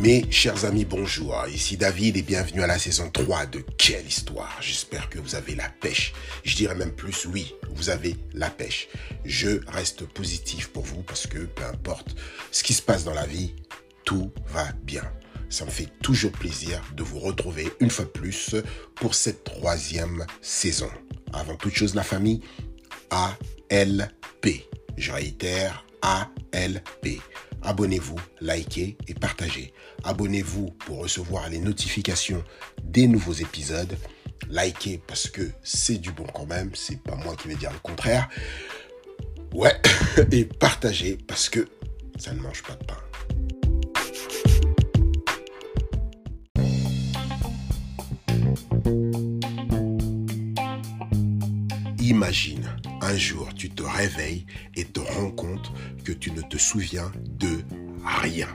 Mes chers amis, bonjour. Ici David et bienvenue à la saison 3 de Quelle Histoire. J'espère que vous avez la pêche. Je dirais même plus, oui, vous avez la pêche. Je reste positif pour vous parce que peu importe ce qui se passe dans la vie, tout va bien. Ça me fait toujours plaisir de vous retrouver une fois de plus pour cette troisième saison. Avant toute chose, la famille, ALP. Je réitère, ALP. Abonnez-vous, likez et partagez. Abonnez-vous pour recevoir les notifications des nouveaux épisodes. Likez parce que c'est du bon quand même, c'est pas moi qui vais dire le contraire. Ouais, et partagez parce que ça ne mange pas de pain. Imagine, un jour tu te réveilles et te rends compte que tu ne te souviens de rien.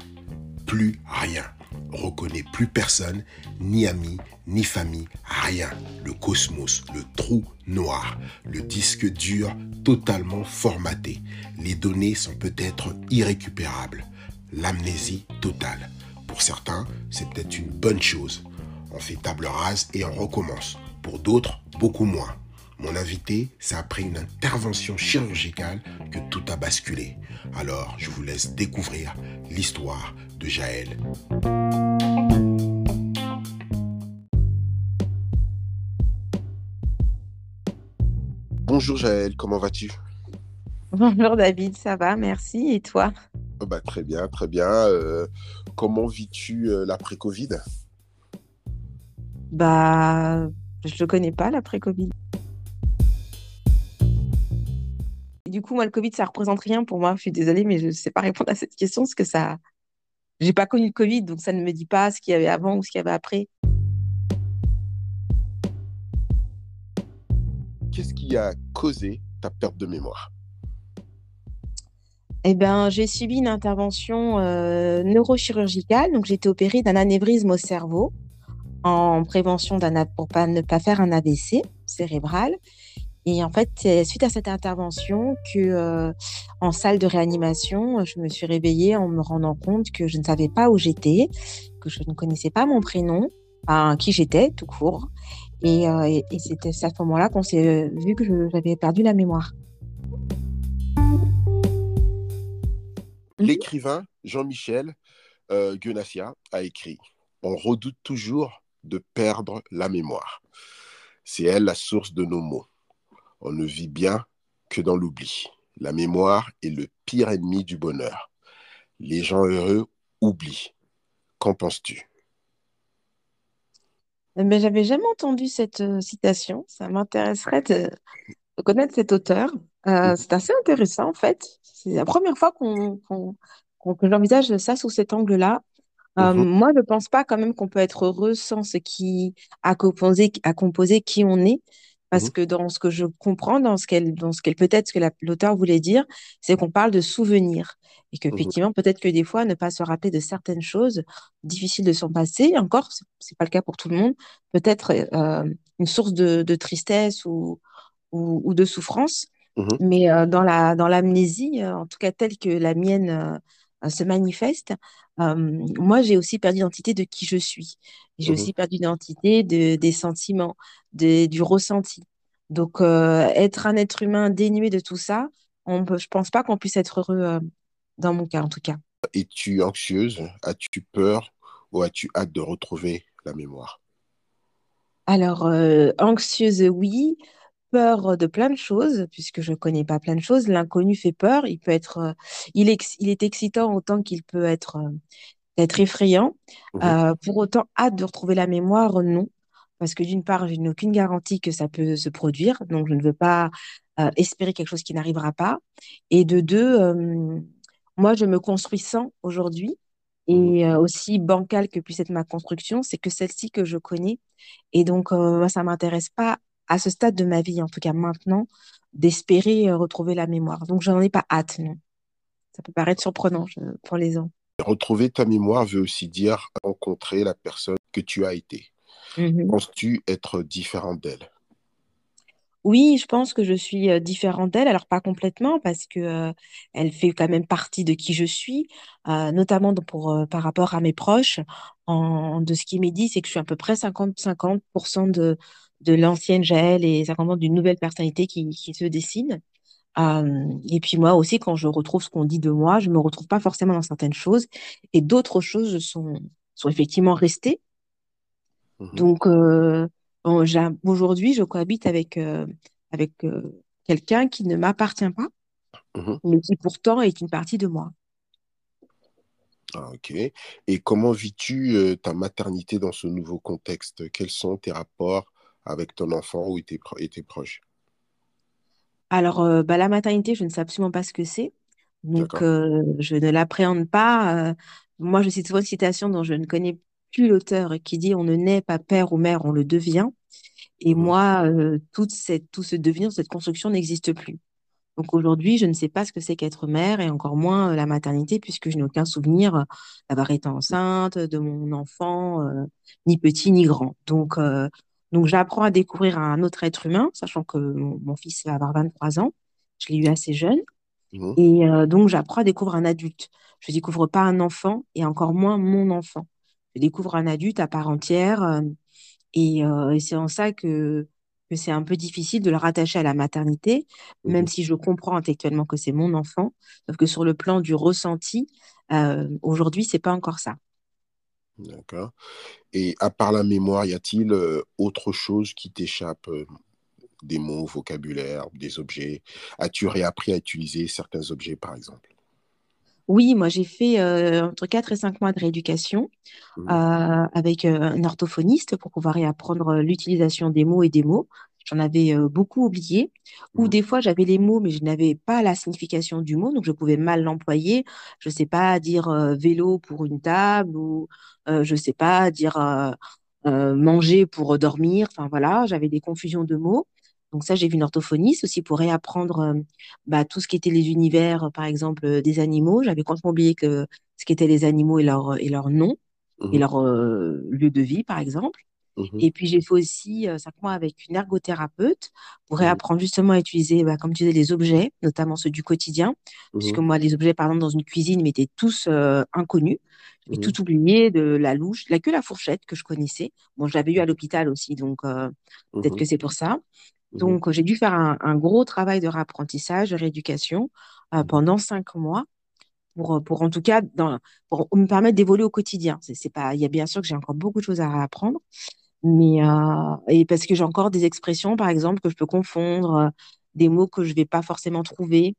Plus rien. Reconnais plus personne, ni ami, ni famille, rien. Le cosmos, le trou noir, le disque dur totalement formaté. Les données sont peut-être irrécupérables. L'amnésie totale. Pour certains, c'est peut-être une bonne chose. On fait table rase et on recommence. Pour d'autres, beaucoup moins. Mon invité, c'est après une intervention chirurgicale que tout a basculé. Alors, je vous laisse découvrir l'histoire de Jaël. Bonjour Jaël, comment vas-tu? Bonjour David, ça va, merci. Et toi? Oh bah, Très bien, très bien. Euh, comment vis-tu euh, l'après-Covid? Bah, je ne connais pas l'après-Covid. Du coup, moi, le Covid, ça représente rien pour moi. Je suis désolée, mais je ne sais pas répondre à cette question parce que ça. J'ai pas connu le Covid, donc ça ne me dit pas ce qu'il y avait avant ou ce qu'il y avait après. Qu'est-ce qui a causé ta perte de mémoire? Eh ben, j'ai subi une intervention euh, neurochirurgicale. Donc, j'ai été opérée d'un anévrisme au cerveau en prévention d'un pour pas, ne pas faire un AVC cérébral. Et en fait, c'est suite à cette intervention que, euh, en salle de réanimation, je me suis réveillée en me rendant compte que je ne savais pas où j'étais, que je ne connaissais pas mon prénom, qui j'étais, tout court. Et, euh, c'était à ce moment-là qu'on s'est vu que j'avais perdu la mémoire. L'écrivain Jean-Michel euh, a écrit On redoute toujours de perdre la mémoire. C'est elle la source de nos mots. On ne vit bien que dans l'oubli. La mémoire est le pire ennemi du bonheur. Les gens heureux oublient. Qu'en penses-tu? Mais j'avais jamais entendu cette euh, citation. Ça m'intéresserait de, connaître cet auteur. Euh, c'est assez intéressant en fait. C'est la première fois qu'on, qu'on- qu'on- que j'envisage ça sous cet angle-là. Euh, Mhm, moi, je ne pense pas quand même qu'on peut être heureux sans ce qui a composé, a composé qui on est. Parce mhm, que dans ce que je comprends, dans ce qu'elle, dans ce qu'elle peut-être ce que la- l'auteur voulait dire, c'est qu'on parle de souvenirs. Et mhm, qu'effectivement, peut-être que des fois, ne pas se rappeler de certaines choses difficiles de son passé, et encore, c'est pas le cas pour tout le monde, peut-être euh, une source de, de tristesse ou, ou, ou de souffrance. mhm, Mais euh, dans la, dans l'amnésie, euh, en tout cas telle que la mienne se manifeste, euh, moi, j'ai aussi perdu l'identité de qui je suis. J'ai mhm. aussi perdu l'identité de, des sentiments, de- du ressenti. Donc, euh, être un être humain dénué de tout ça, on peut, je pense pas qu'on puisse être heureux, euh, dans mon cas en tout cas. Es-tu anxieuse? As-tu peur? Ou as-tu hâte de retrouver la mémoire? Alors, euh, anxieuse, oui. Peur de plein de choses, puisque je connais pas plein de choses. L'inconnu fait peur. Il peut être, il est, il est excitant autant qu'il peut être, être effrayant. Euh, pour autant, hâte de retrouver la mémoire, non. Parce que d'une part, je n'ai aucune garantie que ça peut se produire, donc je ne veux pas euh, espérer quelque chose qui n'arrivera pas. Et de deux, euh, moi, je me construis sans aujourd'hui. mhm. Et euh, aussi bancale que puisse être ma construction, c'est que celle-ci que je connais. Et donc, moi, ça m'intéresse pas à ce stade de ma vie, en tout cas maintenant, d'espérer euh, retrouver la mémoire. Donc, je n'en ai pas hâte, non. Ça peut paraître surprenant je- pour les gens. Retrouver ta mémoire veut aussi dire rencontrer la personne que tu as été. Mhm. Penses-tu être différente d'elle? Oui, je pense que je suis euh, différente d'elle, alors pas complètement parce que euh, elle fait quand même partie de qui je suis, euh, notamment de- pour euh, par rapport à mes proches. En, de ce qui m'est dit, c'est que je suis à peu près 50-50% de de l'ancienne Jaël et 50% d'une nouvelle personnalité qui, qui se dessine. Euh, et puis moi aussi, quand je retrouve ce qu'on dit de moi, je me retrouve pas forcément dans certaines choses et d'autres choses sont sont effectivement restées. Mhm, Donc, euh, bon, aujourd'hui, je cohabite avec, euh, avec quelqu'un qui ne m'appartient pas, mhm. mais qui pourtant est une partie de moi. Ah, ok. Et comment vis-tu ta maternité dans ce nouveau contexte? Quels sont tes rapports avec ton enfant ou tes, pro- et tes proches? Alors, euh, bah, la maternité, je ne sais absolument pas ce que c'est. Donc, D'accord? euh, je ne l'appréhende pas. Euh, moi, je cite souvent une citation dont je ne connais plus l'auteur qui dit, On ne naît pas père ou mère, on le devient. Et Mhm, moi, euh, toute cette, tout ce devenir, cette construction n'existe plus. Donc aujourd'hui, je ne sais pas ce que c'est qu'être mère et encore moins euh, la maternité puisque je n'ai aucun souvenir euh, d'avoir été enceinte de mon enfant, euh, ni petit ni grand. Donc, euh, donc j'apprends à découvrir un autre être humain, sachant que mon, mon fils va avoir 23 ans. Je l'ai eu assez jeune. mhm, Et euh, donc j'apprends à découvrir un adulte. Je découvre pas un enfant et encore moins mon enfant. Je découvre un adulte à part entière. euh, et, euh, et c'est en ça que, que c'est un peu difficile de le rattacher à la maternité, mhm. même si je comprends intellectuellement que c'est mon enfant, sauf que sur le plan du ressenti, aujourd'hui, c'est pas encore ça. D'accord. Et à part la mémoire, y a-t-il euh, autre chose qui t'échappe? euh, des mots, vocabulaire, des objets? As-tu réappris à utiliser certains objets, par exemple? Oui, moi j'ai fait euh, entre 4 et 5 mois de rééducation euh, Mhm, avec euh, un orthophoniste pour pouvoir réapprendre l'utilisation des mots et des mots. J'en avais euh, beaucoup oublié, ou mhm, des fois j'avais les mots mais je n'avais pas la signification du mot, donc je pouvais mal l'employer. Je sais pas dire euh, vélo pour une table ou euh, je sais pas dire euh, manger pour dormir. Enfin voilà, j'avais des confusions de mots. Donc ça, j'ai vu une orthophoniste aussi pour réapprendre bah, tout ce qui était les univers, par exemple, des animaux. J'avais complètement oublié que ce qu'étaient les animaux et leur, et leur nom et mhm, leur lieu de vie, par exemple. Mhm, Et puis, j'ai fait aussi euh, cinq mois avec une ergothérapeute pour mhm, réapprendre justement à utiliser, bah, comme tu disais, les objets, notamment ceux du quotidien, puisque mhm, moi, les objets, par exemple, dans une cuisine, m'étaient tous euh, inconnus. Mhm, tout oublié de la louche, il n'y a que la fourchette que je connaissais. Bon, je l'avais eu à l'hôpital aussi, donc euh, peut-être que c'est pour ça. Donc, j'ai dû faire un, un gros travail de réapprentissage, de rééducation pendant cinq mois pour, pour en tout cas dans, pour me permettre d'évoluer au quotidien. C'est, pas, il y a bien sûr que j'ai encore beaucoup de choses à réapprendre, mais euh, et parce que j'ai encore des expressions, par exemple, que je peux confondre, euh, des mots que je vais pas forcément trouver.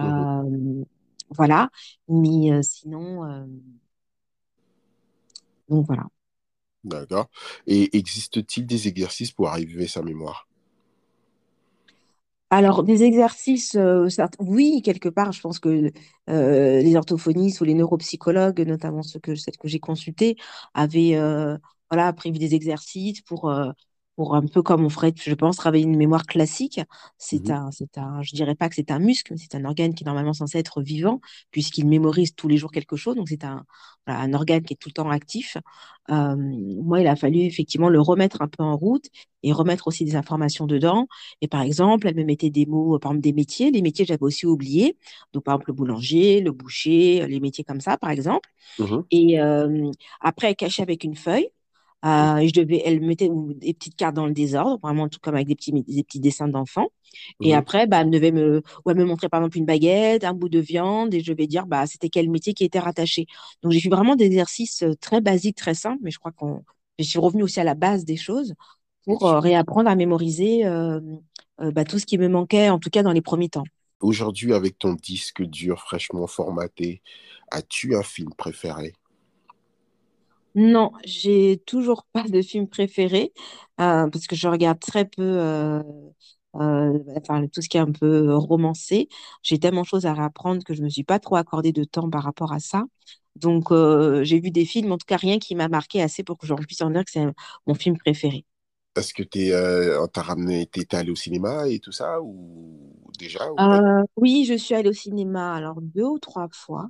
mhm. euh, voilà. Mais sinon, donc voilà. D'accord. Et existe-t-il des exercices pour arriver à sa mémoire? Alors, des exercices, euh, certes- oui, quelque part, je pense que euh, les orthophonistes ou les neuropsychologues, notamment ceux que, celles que j'ai consultées, avaient euh, voilà, prévu des exercices pour, euh, pour un peu comme on ferait, je pense, travailler une mémoire classique. C'est Mhm, un, c'est un, je dirais pas que c'est un muscle, mais c'est un organe qui est normalement censé être vivant, puisqu'il mémorise tous les jours quelque chose. Donc, c'est un, voilà, un organe qui est tout le temps actif. Euh, moi, il a fallu effectivement le remettre un peu en route et remettre aussi des informations dedans et par exemple, elle me mettait des mots, par exemple des métiers. Les métiers, j'avais aussi oublié. Donc, par exemple, le boulanger, le boucher, les métiers comme ça, par exemple. mhm, Et euh, après, elle cachait avec une feuille. Mhm, Euh, je devais, elle mettait des petites cartes dans le désordre, vraiment tout comme avec des petits, des petits dessins d'enfants. Et mhm. après, bah, elle devait me, ou elle me montrer par exemple une baguette, un bout de viande, et je vais dire, bah, c'était quel métier qui était rattaché. Donc, j'ai fait vraiment des exercices euh, très basiques, très simples, mais je crois qu'on, je suis revenue aussi à la base des choses pour euh, réapprendre à mémoriser euh, bah, tout ce qui me manquait, en tout cas dans les premiers temps. Aujourd'hui, avec ton disque dur fraîchement formaté, as-tu un film préféré? Non, j'ai toujours pas de film préféré euh, parce que je regarde très peu euh, euh, enfin, tout ce qui est un peu romancé. J'ai tellement de choses à réapprendre que je me suis pas trop accordé de temps par rapport à ça. Donc, j'ai vu des films, en tout cas rien qui m'a marqué assez pour que j'en puisse en dire que c'est mon film préféré. Est-ce que t'es, euh, on t'a ramené, t'es allé au cinéma et tout ça, ou déjà, ou pas? Oui, je suis allée au cinéma alors deux ou trois fois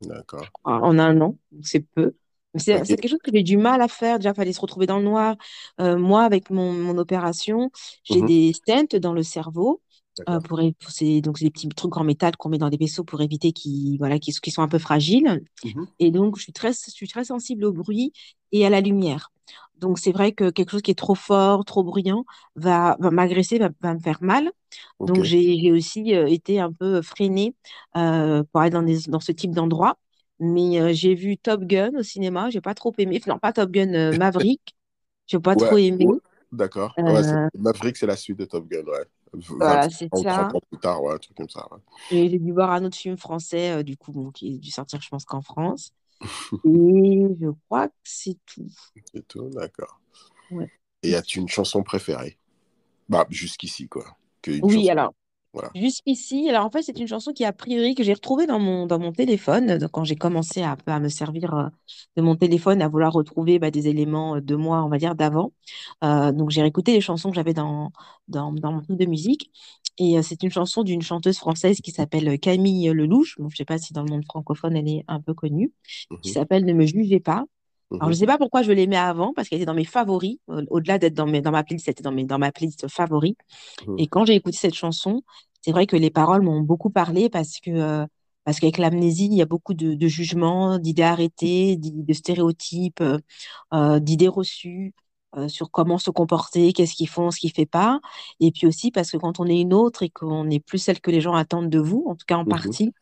D'accord. en un an, c'est peu. C'est quelque chose que j'ai du mal à faire. Déjà, il fallait se retrouver dans le noir. Euh, moi, avec mon, opération, j'ai mmh des stents dans le cerveau. Euh, pour, donc, c'est des petits trucs en métal qu'on met dans des vaisseaux pour éviter qu'ils voilà, qu'ils soient un peu fragiles. Mmh et donc, je suis, très, je suis très sensible au bruit et à la lumière. Donc, c'est vrai que quelque chose qui est trop fort, trop bruyant, va, m'agresser, va, me faire mal. Donc, j'ai aussi euh, été un peu freinée euh, pour aller dans, dans ce type d'endroit. Mais euh, j'ai vu Top Gun au cinéma, j'ai pas trop aimé. Non, pas Top Gun, Maverick. j'ai pas trop aimé. D'accord. Maverick, c'est la suite de Top Gun, ouais. Voilà, c'est ça. ans plus tard, ouais, un truc comme ça. Et j'ai dû voir un autre film français, du coup, qui est dû sortir, je pense qu'en France. Et je crois que c'est tout. C'est tout, d'accord. Et as-tu une chanson préférée? Bah, jusqu'ici, quoi. oui, alors, Jusqu'ici, alors en fait, c'est une chanson qui, a priori, que j'ai retrouvée dans mon, dans mon téléphone, donc, quand j'ai commencé à, à me servir euh, de mon téléphone, à vouloir retrouver bah, des éléments de moi, on va dire, d'avant. Euh, donc, j'ai réécouté les chansons que j'avais dans, dans, dans, mon truc de musique. Et euh, c'est une chanson d'une chanteuse française qui s'appelle Camille Lelouch. je ne sais pas si dans le monde francophone, elle est un peu connue, qui mmh s'appelle Ne me jugez pas. Alors, je ne mmh sais pas pourquoi je l'aimais avant, parce qu'elle était dans mes favoris. Au-delà d'être dans, mes, dans ma playlist, c'était dans, mes, dans ma playlist favoris. Mmh. Et quand j'ai écouté cette chanson, c'est vrai que les paroles m'ont beaucoup parlé parce que euh, parce qu'avec l'amnésie, il y a beaucoup de, jugements, d'idées arrêtées, de stéréotypes, euh, euh, d'idées reçues sur comment se comporter, qu'est-ce qu'ils font, ce qu'ils ne font pas. Et puis aussi parce que quand on est une autre et qu'on n'est plus celle que les gens attendent de vous, en tout cas en mmh partie,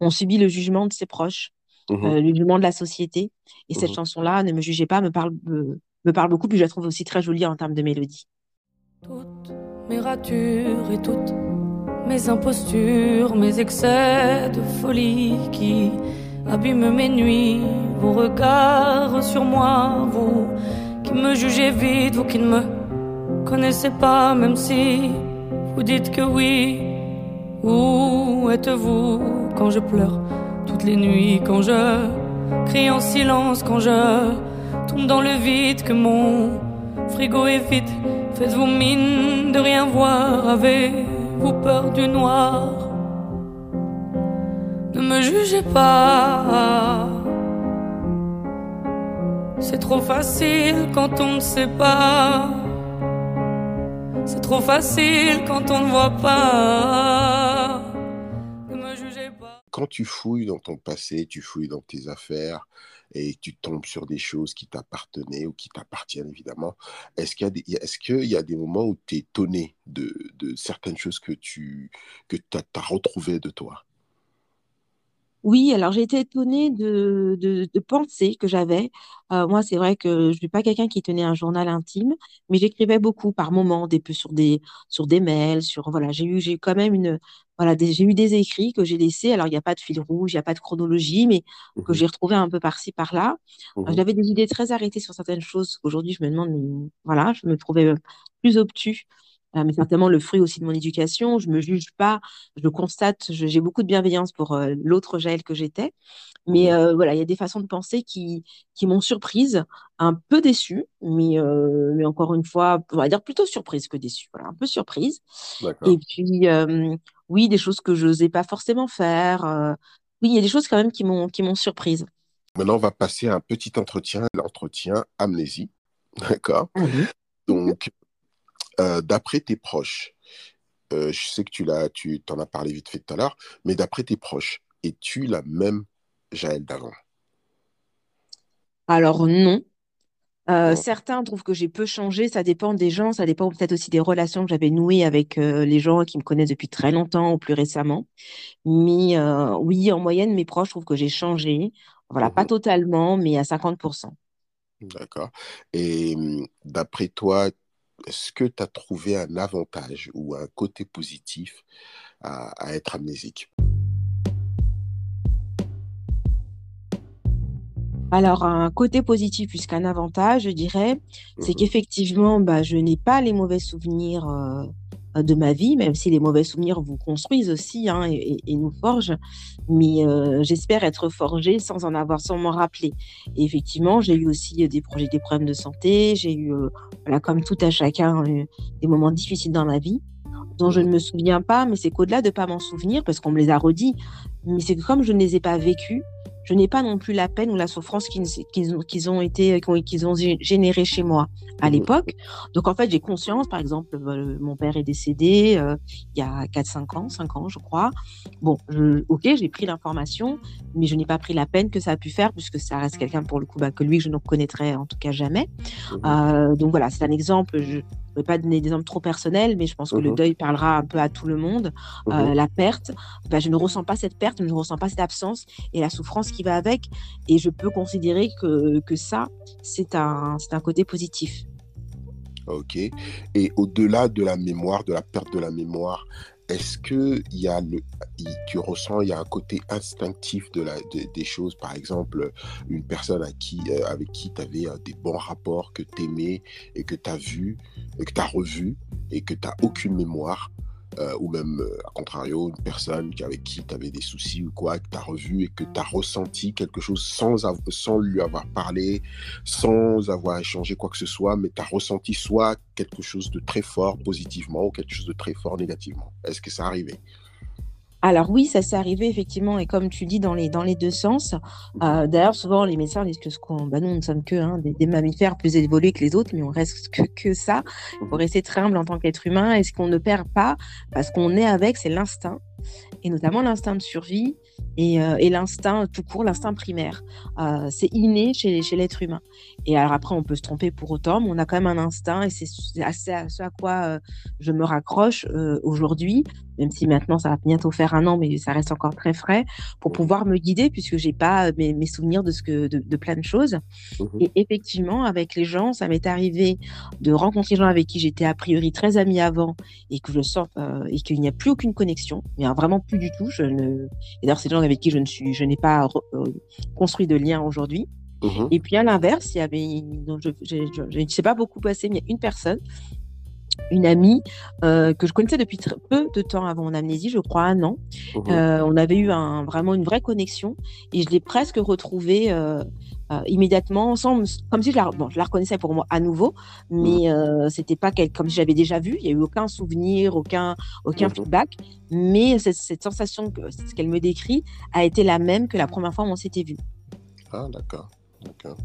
on subit le jugement de ses proches, mmh le jugement de la société. Et cette chanson-là, Ne me jugez pas, me parle, me, parle beaucoup, puis je la trouve aussi très jolie en termes de mélodie. Toutes mes ratures et toutes mes impostures, mes excès de folie qui abîment mes nuits, vos regards sur moi, vous qui me jugez vite, vous qui ne me connaissez pas, même si vous dites que oui. Où êtes-vous quand je pleure toutes les nuits, quand je crie en silence, quand je tombe dans le vide, que mon frigo est vide, faites-vous mine de rien voir avec peur du noir. Ne me jugez pas. C'est trop facile quand on ne sait pas. C'est trop facile quand on ne voit pas. Quand tu fouilles dans ton passé, tu fouilles dans tes affaires, et tu tombes sur des choses qui t'appartenaient ou qui t'appartiennent évidemment. Est-ce qu'il y, a des, y a des moments où tu es étonné de, de, certaines choses que tu que as, retrouvées de toi? Oui, alors j'ai été étonnée de, de, de pensées que j'avais. Euh, moi, c'est vrai que je ne suis pas quelqu'un qui tenait un journal intime, mais j'écrivais beaucoup par moments, des peu sur des sur des mails, sur voilà, j'ai eu j'ai quand même une voilà, j'ai eu des écrits que j'ai laissés. Alors il n'y a pas de fil rouge, il n'y a pas de chronologie, mais que mmh j'ai retrouvé un peu par-ci par-là. Mmh j'avais des idées très arrêtées sur certaines choses. Aujourd'hui, je me demande, voilà, je me trouvais plus obtus euh, mais certainement le fruit aussi de mon éducation. Je me juge pas, je constate, j'ai beaucoup de bienveillance pour euh, l'autre Jaël que j'étais. Mais mmh euh, voilà, il y a des façons de penser qui, qui m'ont surprise, un peu déçue, mais, mais encore une fois, on va dire plutôt surprise que déçue. Voilà, un peu surprise. Et puis, oui, des choses que je n'osais pas forcément faire. oui, il y a des choses quand même qui m'ont qui m'ont surprise. Maintenant, on va passer à un petit entretien, l'entretien amnésie. D'accord mmh Donc, euh, d'après tes proches, euh, je sais que tu l'as, tu t'en as parlé vite fait tout à l'heure, mais d'après tes proches, es-tu la même Jaël d'avant? Alors non. Euh, certains trouvent que j'ai peu changé, ça dépend des gens, ça dépend peut-être aussi des relations que j'avais nouées avec les gens qui me connaissent depuis très longtemps ou plus récemment. Mais oui, en moyenne, mes proches trouvent que j'ai changé. Voilà, pas mmh totalement, mais à 50%. D'accord. Et mmh, d'après toi, est-ce que tu as trouvé un avantage ou un côté positif à, être amnésique? Alors, un côté positif plus qu'un avantage, je dirais, c'est mmh qu'effectivement, bah, je n'ai pas les mauvais souvenirs euh, euh, de ma vie, même si les mauvais souvenirs vous construisent aussi hein, et, nous forgent. Mais euh, j'espère être forgée sans en avoir, sans m'en rappeler. Et effectivement, j'ai eu aussi des projets, des problèmes de santé. J'ai eu, euh, voilà, comme tout à chacun, des moments difficiles dans ma vie dont je ne me souviens pas, mais c'est qu'au-delà de pas m'en souvenir, parce qu'on me les a redits, mais c'est que comme je ne les ai pas vécus, je n'ai pas non plus la peine ou la souffrance qu'ils ont été, qu'ils ont généré chez moi à mmh l'époque. Donc en fait, j'ai conscience, par exemple, euh, mon père est décédé euh, il y a 4-5 ans, 5 ans, je crois. Bon, ok, j'ai pris l'information, mais je n'ai pas pris la peine que ça a pu faire, puisque ça reste quelqu'un pour le coup bah, que lui, je ne connaîtrais en tout cas jamais. Euh, donc voilà, c'est un exemple. Je, ne vais pas donner des exemples trop personnels, mais je pense que le mmh deuil parlera un peu à tout le monde. Mmh la perte, bah, je ne ressens pas cette perte, je ne ressens pas cette absence et la souffrance qui va avec. Et je peux considérer que, que ça, c'est un, un côté positif. Ok. Et au-delà de la mémoire, de la perte de la mémoire, est-ce que il y a le, tu ressens, il y a un côté instinctif de la, des choses, par exemple, une personne à qui, euh, avec qui tu avais euh, des bons rapports, que tu aimais et que tu as vu, et que tu as revu et que tu n'as aucune mémoire, euh, ou même, euh, à contrario, une personne avec qui tu avais des soucis ou quoi, que tu as revu et que tu as ressenti quelque chose sans, sans lui avoir parlé, sans avoir échangé quoi que ce soit, mais tu as ressenti soit quelque chose de très fort positivement ou quelque chose de très fort négativement. Est-ce que ça arrivait? Alors oui, ça s'est arrivé effectivement, et comme tu dis, dans les, dans les deux sens. Euh, d'ailleurs, souvent, les médecins disent que ce qu'on, bah, nous, ne sommes que hein, des, mammifères plus évolués que les autres, mais on reste que, que ça. Il faut rester très humble en tant qu'être humain. Et ce qu'on ne perd pas, parce qu'on est avec, c'est l'instinct, et notamment l'instinct de survie et, euh, et l'instinct tout court, l'instinct primaire. Euh, c'est inné chez, chez l'être humain. Et alors après, on peut se tromper pour autant, mais on a quand même un instinct, et c'est à ce à quoi je me raccroche aujourd'hui même si maintenant ça va bientôt faire un an, mais ça reste encore très frais, pour pouvoir me guider, puisque j'ai pas euh, mes, souvenirs de, ce que, de, plein de choses. Mmh et effectivement, avec les gens, ça m'est arrivé de rencontrer des gens avec qui j'étais a priori très amie avant, et que je sens euh, et qu'il n'y a plus aucune connexion, mais vraiment plus du tout. Je ne... Et d'ailleurs, c'est des gens avec qui je ne suis, je n'ai pas euh, construit de lien aujourd'hui. Mmh et puis à l'inverse, il y avait, je ne sais pas beaucoup passé, mais il y a une personne une amie euh, que je connaissais depuis très peu de temps avant mon amnésie, je crois un an. Mmh euh, on avait eu un, vraiment une vraie connexion et je l'ai presque retrouvée euh, immédiatement, sans, comme si je la, bon, je la reconnaissais pour moi à nouveau, mais mmh. c'était pas comme si j'avais déjà vu. Il y a eu aucun souvenir, aucun aucun mmh feedback, mais cette, cette sensation que ce qu'elle me décrit a été la même que la première fois où on s'était vu. Ah d'accord, d'accord.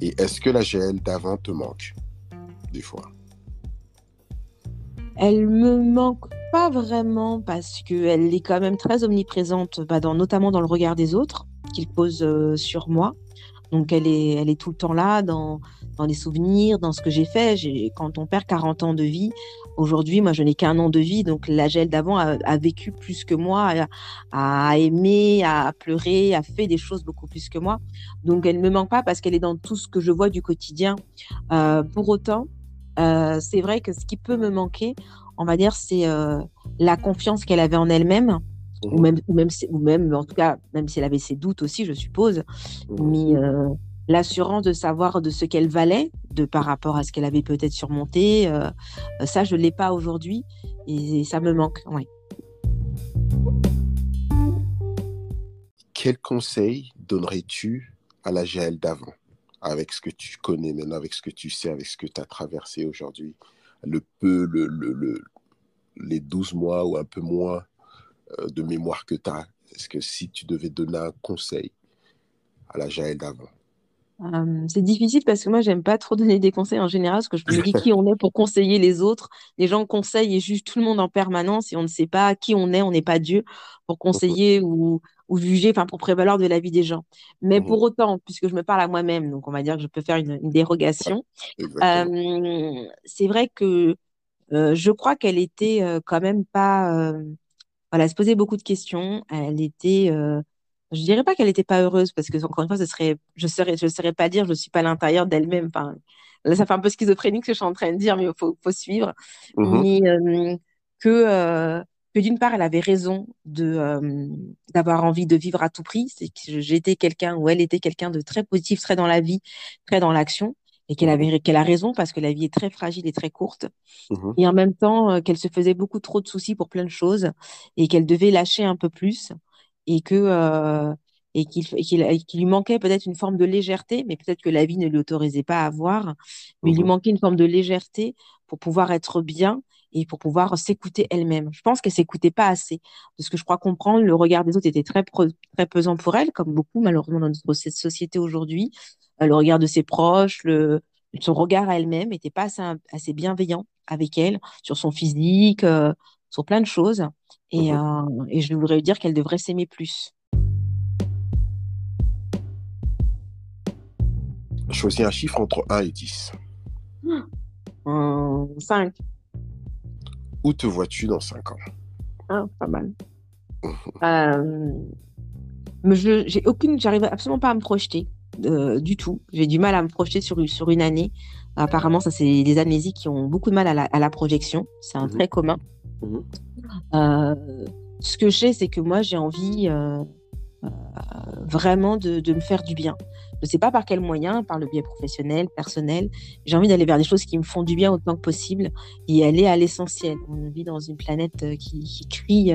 Et est-ce que la GL d'avant te manque des fois? Elle me manque pas vraiment parce qu'elle est quand même très omniprésente, bah, notamment dans le regard des autres qu'il pose euh, sur moi. Donc elle est, elle est tout le temps là dans, dans les souvenirs, dans ce que j'ai fait. Quand on perd 40 ans de vie, aujourd'hui, moi je n'ai qu'un an de vie, donc la gel d'avant a, vécu plus que moi, a, a, aimé, a pleuré, a fait des choses beaucoup plus que moi. Donc elle ne me manque pas parce qu'elle est dans tout ce que je vois du quotidien. Euh, pour autant, euh, c'est vrai que ce qui peut me manquer, on va dire, c'est euh, la confiance qu'elle avait en elle-même, ou, mmh même, ou, même, ou même, en tout cas, même si elle avait ses doutes aussi, je suppose, mmh mais euh, l'assurance de savoir de ce qu'elle valait, de par rapport à ce qu'elle avait peut-être surmonté, ça, je ne l'ai pas aujourd'hui, et, ça me manque. Ouais. Quel conseil donnerais-tu à la GL d'avant? Avec ce que tu connais maintenant, avec ce que tu sais, avec ce que tu as traversé aujourd'hui, le peu, le, le, les 12 mois ou un peu moins euh, de mémoire que tu as, est-ce que si tu devais donner un conseil à la Jaël d'avant? C'est difficile parce que moi, j'aime pas trop donner des conseils en général, parce que je me dis qui on est pour conseiller les autres. Les gens conseillent et jugent tout le monde en permanence et on ne sait pas qui on est, on n'est pas Dieu pour conseiller ou, ou juger, enfin pour prévaloir de la vie des gens. Mais pour autant, puisque je me parle à moi-même, donc on va dire que je peux faire une, dérogation, c'est vrai que je crois qu'elle était quand même pas... voilà, elle se posait beaucoup de questions, elle était je dirais pas qu'elle n'était pas heureuse parce que encore une fois, ce serait, je serais, je saurais pas dire, je suis pas à l'intérieur d'elle-même. Enfin, là, ça fait un peu schizophrénique ce que je suis en train de dire, mais il faut, faut suivre. Mmh mais euh, que, euh, que d'une part, elle avait raison de euh, d'avoir envie de vivre à tout prix. C'est que j'étais quelqu'un ou elle était quelqu'un de très positif, très dans la vie, très dans l'action, et qu'elle mmh avait qu'elle a raison parce que la vie est très fragile et très courte. Mmh et en même temps, qu'elle se faisait beaucoup trop de soucis pour plein de choses et qu'elle devait lâcher un peu plus et que euh, et qu'il lui manquait peut-être une forme de légèreté, mais peut-être que la vie ne lui autorisait pas à avoir, mais il lui mmh manquait une forme de légèreté pour pouvoir être bien et pour pouvoir s'écouter elle-même. Je pense qu'elle s'écoutait pas assez. De ce que je crois comprendre, le regard des autres était très, très pesant pour elle, comme beaucoup malheureusement dans notre société aujourd'hui. Euh, le regard de ses proches, le, son regard à elle-même n'était pas assez, bienveillant avec elle sur son physique, euh, sur plein de choses. Et, mmh euh, et je voudrais lui dire qu'elle devrait s'aimer plus. Choisis un chiffre entre 1 et 10. 5. Où te vois-tu dans 5 ans? Ah, Pas mal. euh, j'ai aucune, j'arrive absolument pas à me projeter euh, du tout. J'ai du mal à me projeter sur, sur une année. Apparemment, ça c'est des amnésies qui ont beaucoup de mal à la, à la projection. C'est un mmh trait commun. Mmh euh, ce que je sais, c'est que moi, j'ai envie vraiment de, de, me faire du bien. Je ne sais pas par quel moyen, par le biais professionnel, personnel. J'ai envie d'aller vers des choses qui me font du bien autant que possible et aller à l'essentiel. On vit dans une planète qui, qui crie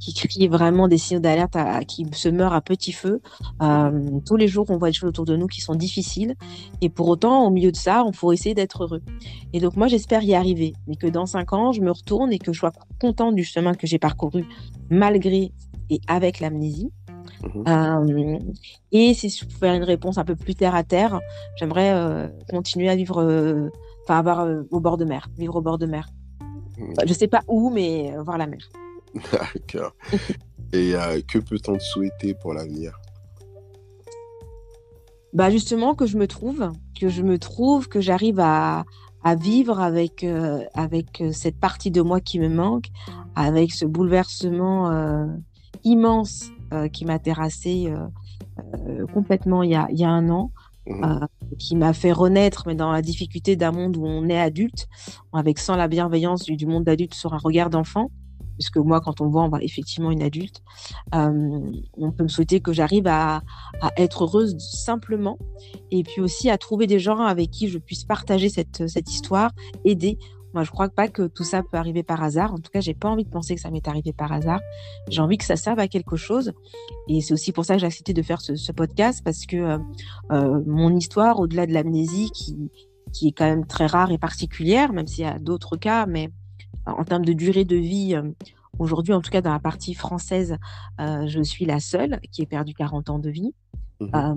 qui crie vraiment des signaux d'alerte, qui se meurt à petit feu. Euh, tous les jours, on voit des choses autour de nous qui sont difficiles. Et pour autant, au milieu de ça, on faut essayer d'être heureux. Et donc, moi, j'espère y arriver. Mais que dans cinq ans, je me retourne et que je sois content du chemin que j'ai parcouru, malgré et avec l'amnésie. Mmh euh, et si je pouvais faire une réponse un peu plus terre à terre, j'aimerais euh, continuer à vivre, enfin, avoir au bord de mer, vivre au bord de mer. Mmh. Je sais pas où, mais voir la mer. D'accord. Et euh, que peut-on te souhaiter pour l'avenir? Bah justement que je me trouve, que je me trouve, que j'arrive à, à, vivre avec, euh, avec euh, cette partie de moi qui me manque, avec ce bouleversement immense qui m'a terrassé complètement il y, a, il y, a, un an, mmh qui m'a fait renaître, mais dans la difficulté d'un monde où on est adulte, avec sans la bienveillance du, du monde d'adulte sur un regard d'enfant puisque moi, quand on voit, on voit effectivement une adulte. Euh, on peut me souhaiter que j'arrive à, être heureuse simplement, et puis aussi à trouver des gens avec qui je puisse partager cette, cette histoire, aider. Moi, je crois pas que tout ça peut arriver par hasard. En tout cas, j'ai pas envie de penser que ça m'est arrivé par hasard. J'ai envie que ça serve à quelque chose. Et c'est aussi pour ça que j'ai accepté de faire ce, podcast parce que euh, euh, mon histoire, au-delà de l'amnésie, qui, est quand même très rare et particulière, même s'il y a d'autres cas, mais en termes de durée de vie, euh, aujourd'hui, en tout cas dans la partie française, je suis la seule qui ait perdu 40 ans de vie. Mmh euh,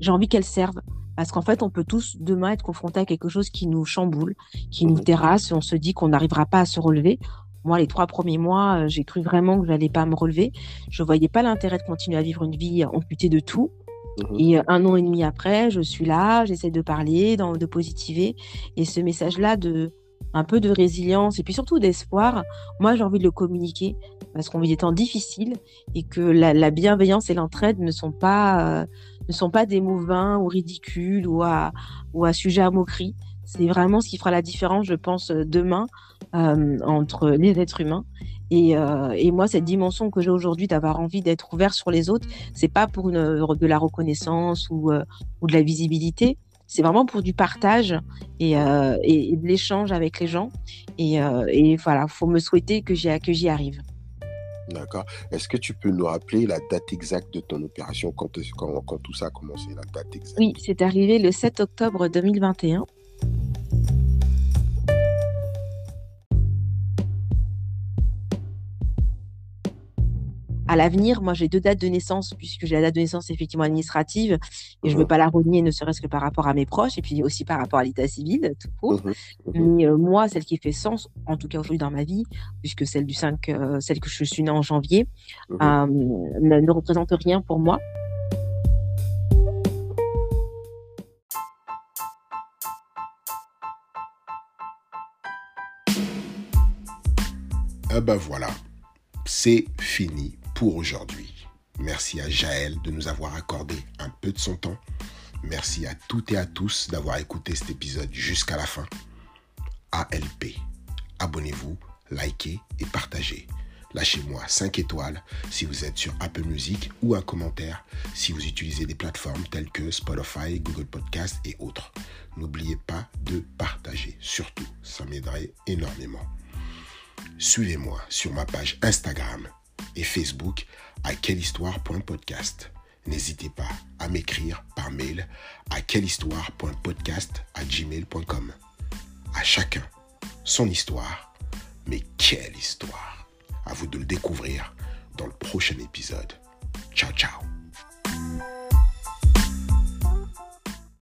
j'ai envie qu'elle serve. Parce qu'en fait, on peut tous demain être confrontés à quelque chose qui nous chamboule, qui nous mmh terrasse, et on se dit qu'on n'arrivera pas à se relever. Moi, les trois premiers mois, j'ai cru vraiment que je n'allais pas me relever. Je ne voyais pas l'intérêt de continuer à vivre une vie amputée de tout. Mmh et un an et demi après, je suis là, j'essaie de parler, de positiver. Et ce message-là de un peu de résilience et puis surtout d'espoir, moi j'ai envie de le communiquer parce qu'on vit des temps difficiles et que la, bienveillance et l'entraide ne sont pas euh, ne sont pas des mots vains ou ridicules ou à ou à sujet à moquerie. C'est vraiment ce qui fera la différence, je pense, demain euh, entre les êtres humains. Et, euh, et moi, cette dimension que j'ai aujourd'hui d'avoir envie d'être ouvert sur les autres, c'est pas pour une, de la reconnaissance ou, ou de la visibilité, c'est vraiment pour du partage et, euh, de l'échange avec les gens. Et, euh, et voilà, faut me souhaiter que j'y arrive. D'accord. Est-ce que tu peux nous rappeler la date exacte de ton opération, quand, quand, quand tout ça a commencé, la date exacte? Oui, c'est arrivé le 7 octobre 2021. À l'avenir, moi j'ai deux dates de naissance, puisque j'ai la date de naissance effectivement administrative, et je ne veux mmh pas la renier, ne serait-ce que par rapport à mes proches, et puis aussi par rapport à l'état civil, tout court. Mmh mmh Mais euh, moi, celle qui fait sens, en tout cas aujourd'hui dans ma vie, puisque celle du 5, euh, celle que je suis née en janvier, euh, ne, ne représente rien pour moi. Ah ben voilà, c'est fini pour aujourd'hui. Merci à Jaël de nous avoir accordé un peu de son temps. Merci à toutes et à tous d'avoir écouté cet épisode jusqu'à la fin. ALP. Abonnez-vous, likez et partagez. Lâchez-moi 5 étoiles si vous êtes sur Apple Music ou un commentaire si vous utilisez des plateformes telles que Spotify, Google Podcast et autres. N'oubliez pas de partager, surtout, ça m'aiderait énormément. Suivez-moi sur ma page Instagram et Facebook à quellehistoire.podcast. N'hésitez pas à m'écrire par mail à quellehistoire.podcast à gmail.com. À chacun son histoire. Mais quelle histoire À vous de le découvrir dans le prochain épisode. Ciao ciao